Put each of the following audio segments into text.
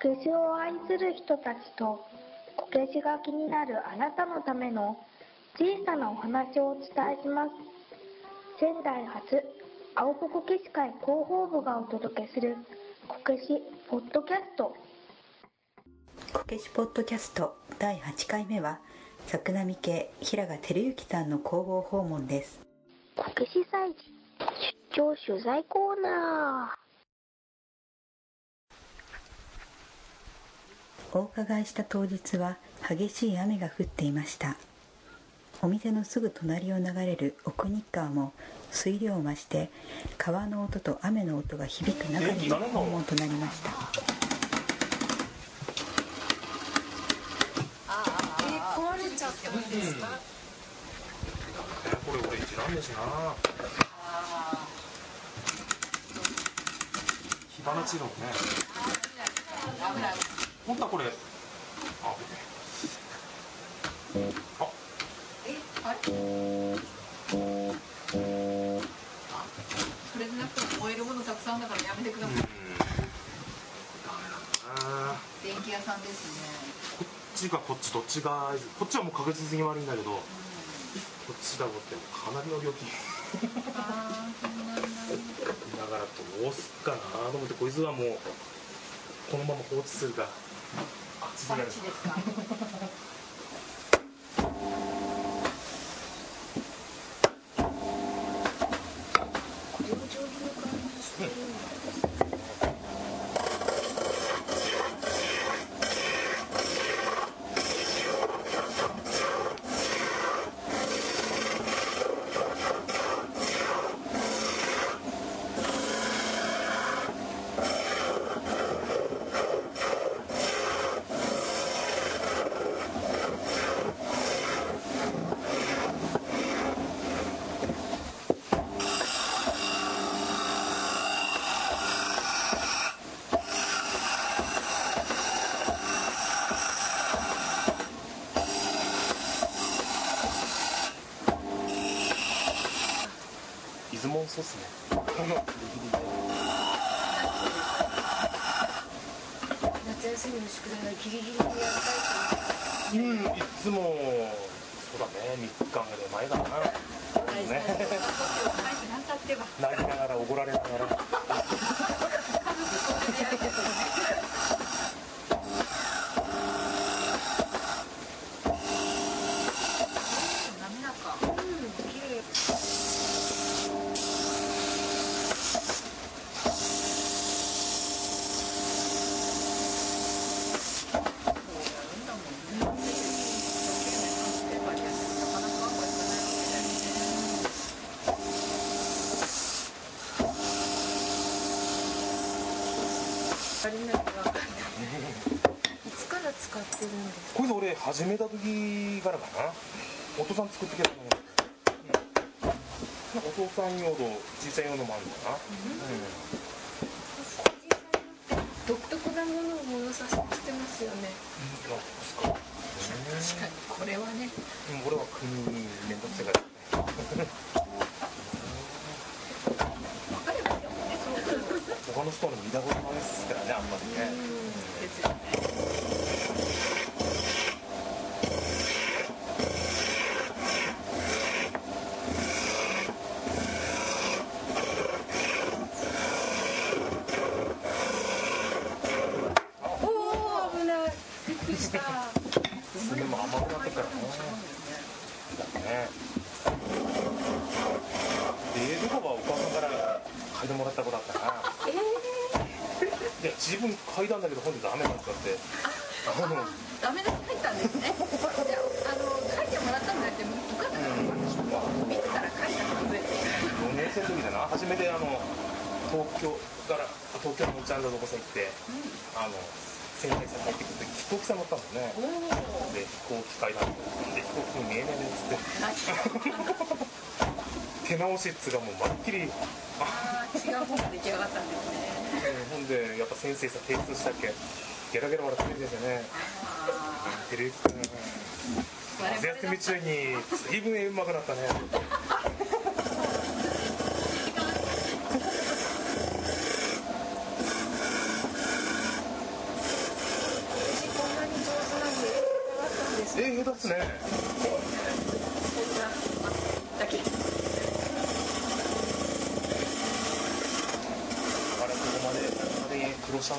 ケジを愛する人たちとケジが気になるあなたのための小さなお話をお伝えします。仙台初青ポコケシ会広報部がお届けするこけしポッドキャスト。こけしポッドキャスト第8回目は作並家平賀照之さんの工房訪問です。こけし祭事出張取材コーナー。お伺いした当日は激しい雨が降っていました。お店のすぐ隣を流れる奥日川も水量を増して川の音と雨の音が響く中での訪問となりました。壊れちゃってもいいですか、これ俺一覧ですな火花チロね。本当はこれ。ああ。あれ？それでなくて燃えるものたくさんだからやめてください、あ電気屋さんですね。こっちかこっちどっちがこっちはもう確実に悪いんだけどこっちだろってかなりの料金。ああそうなんだだからどうすっかなと思ってこいつはもうこのまま放置するかあっちバッでやるチですかこれを定規の感じしてるんだ出雲そうっすね夏休みの宿題はギリギリでやりたいうんいつもそうだね。3日ぐらい前だな。ね。泣きながら怒られながら 家族それでやりたいとね滑らかうん綺麗こうやるんだもんね一生懸命感じてばやってなかなかうまくいかないわけだよね足りないわかんないいつから使ってるんです。かこれ俺始めた時からかな。お父さん作ってきたのう。ん。お父さん用の小さい用のもあるのかな。独特なものを物差ししてますよね。うん。確かに。これはね。うん俺は国に面倒くせえから。分かればいいよ。ねそう他の人の見たことないですからねあんまりね。ですよねおお危ないびっくりした爪も甘くなってからねねでどこはお母さんから嗅いでもらった子だったなええいや自分嗅いだんだけど本日ダメになっちゃって。あのダメ出し入ったんですねじゃあの書いてもらったんだって。お母さんが見てたら書いたので4年生の時だな初めて。あの東京から東京のちゃんとどこさ行ってうんあの仙台さん入ってくる時飛行機さん乗ったんだよねで飛行機階段で飛行機に見えないねっつって手直しっつうがもうまるっきり。ああー違う本が出来上がったんですね。ほんでやっぱ先生さ提出したっけ？ゲラゲラ笑ってるんですよね。あてる我々夏休み中に随分うまくなったねあですね。これここまでここまで苦労したん。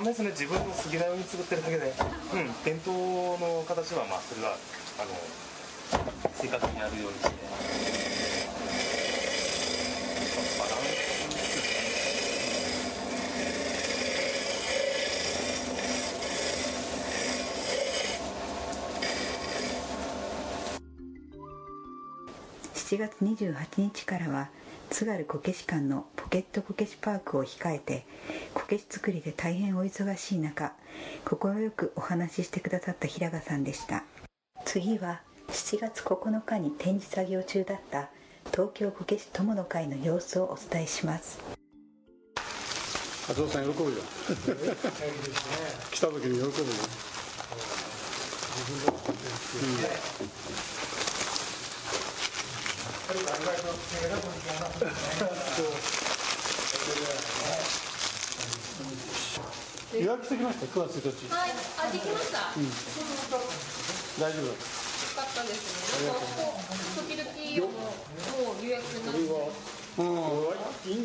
ないですね。自分の好きなように作ってるだけで。うん。伝統の形はまあそれはあの正確にやるようにして7月28日からは津軽こけし館のポケットこけしパークを控えてこけし作りで大変お忙しい中快くお話ししてくださった平賀さんでした。次は7月9日に展示作業中だった東京こけし友の会の様子をお伝えします。松尾さん喜ぶよ。来た時に喜ぶよ予約してきました？9月1日。はい。あできました、大丈夫だよかったですね。なんかこう時々もう予約になって。うん。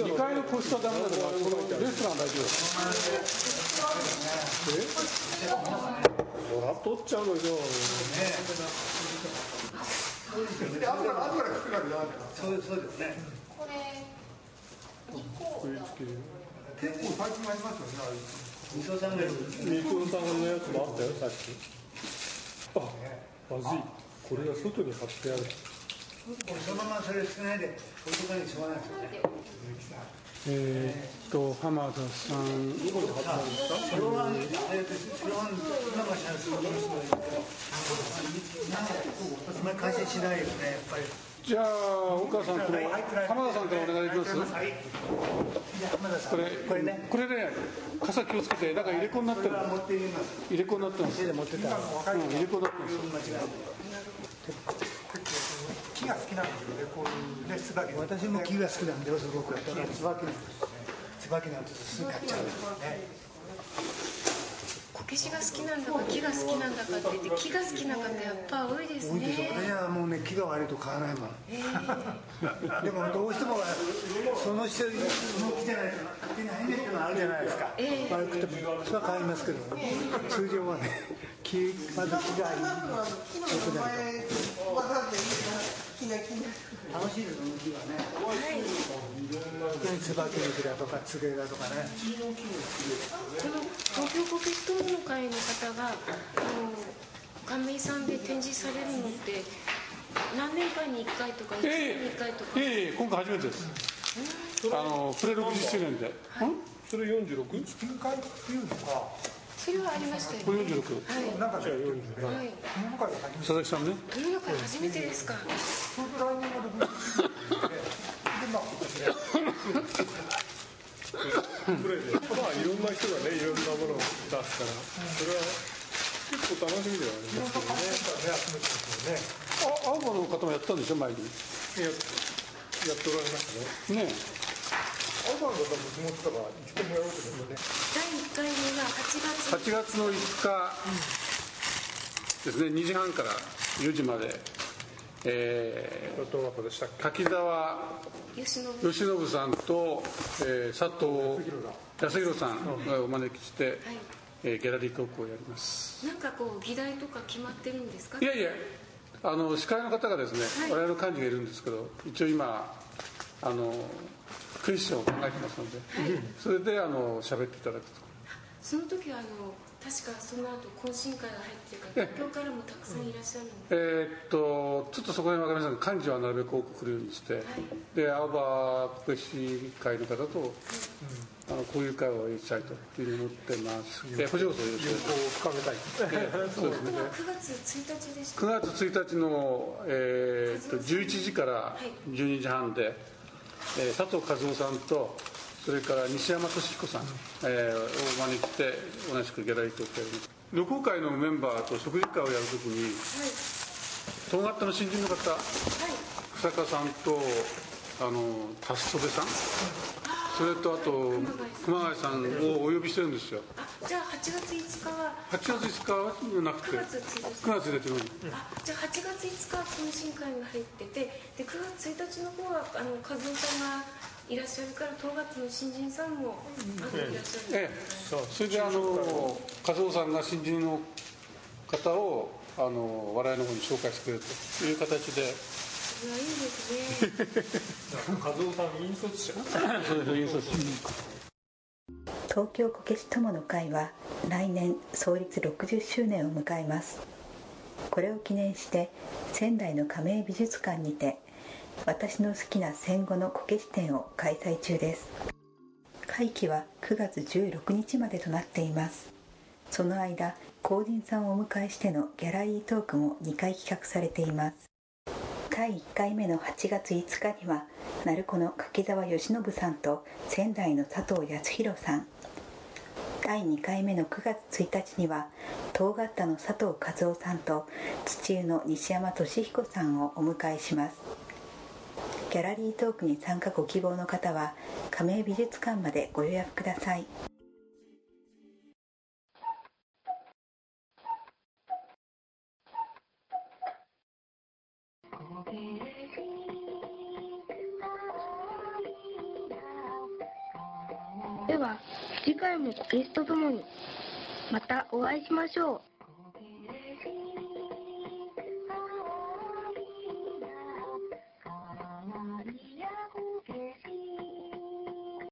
2階の個室はダメだけどレストランは大丈夫えほら取っちゃうのよこれこれつける結構最近ありますよねああいうみそさんのやつもあったよさっきあまずいこれが外に貼ってあるそのままそれ少ないで置いとかにしょうがないですよねえーっと浜田さん。白ワン白ワン今がしないないよねやっぱりじゃあ岡さんと浜田さんとお願いできます。これこれねこれね傘気をつけてなんか入れ子になってる。入れ子になってます。入れ子になってます木が好きなんですよねこういうね椿私も木が好きなんだよすごく。だから椿なんですね椿なんてすぐ買っちゃうんですよ。ねこけしが好きなんだか木が好きなんだかって言って木が好きな方やっぱ多いです多いではもうね木が悪いと買わないもん。えー でもどうしてもその人その木じゃないと手に入んないってのはあるじゃないですか、ええ。悪くても。それは買いますけど、通常はね 木まず木がいい。ないと楽しいですその木はね特に椿の木だとかつげだとかねこの東京ポケットモノ会の方があの亀井さんで展示されるのって何年間に1回とか1年に1回とか、ええ今回初めてですあのプレ60周年で、んそれ 46? 金塊っていうのがそれはありましたよね。46なんかじゃあ40ねはいこの中で初めて佐々木さんね。世の中初めてですか。ちょうど来年が60周年ででまあ今年ねでまあいろんな人がねいろんなものを出すからそれは結構楽しみではありますけどね。ね。集めてますよねあ青葉の方もやったんでしょ前にややっておられましたね。ね。アルファの方も地元とかいつでもやろうと思ってね。第1回目が8月8月の5日ですね2時半から4時まで、えどなたでしたっー滝沢吉野義信さんと、えー佐藤康弘さんがお招きして、はい。えーギャラリートークをやります。なんかこう議題とか決まってるんですか？いやいやあの司会の方がですね、はい。我々の幹事がいるんですけど一応今あのクエスチョンを考えてますので、それであの喋っていただくとその時はあの確かその後懇親会が入ってるから東京からもたくさんいらっしゃるので、えーっとちょっとそこら辺分かりませんが幹事はなるべく多く来るようにして、で青葉福祉会の方と、あのこういう会をしたいというふうに思ってます。でこちらこそよろしくけを深めたい。えーそうですね。これは9月1日でした9月1日の、えーっと11時からはい12時半で、えー佐藤和夫さんとそれから西山俊彦さん、えーを招きて同じくギャラリートークをやります旅行会のメンバーと食事会をやるときに東型の新人の方はい。はい草加さんとあのタスソベさん。それとあと熊谷さんをお呼びしてるんですよ。あじゃあ8月5日は？8月5日はなくて9月1日。9月1日のあじゃあ8月5日は懇親会が入っててで9月1日の方はあの和夫さんがいらっしゃるから当月の新人さんもあのいらっしゃる、ええ。それであの和夫さんが新人の方をあの笑いの方に紹介してくれるという形で。それはいいですね。和夫さん引率者そうです印刷東京こけし友の会は来年創立60周年を迎えます。これを記念して仙台の亀井美術館にて私の好きな戦後のこけし展を開催中です。会期は9月16日までとなっています。その間公人さんをお迎えしてのギャラリートークも2回企画されています。第1回目の8月5日には鳴子の柿沢義信さんと仙台の佐藤康弘さん。第2回目の9月1日には東型の佐藤和夫さんと土湯の西山俊彦さんをお迎えします。ギャラリートークに参加ご希望の方は亀井美術館までご予約ください。では次回もゲストともにまたお会いしましょう。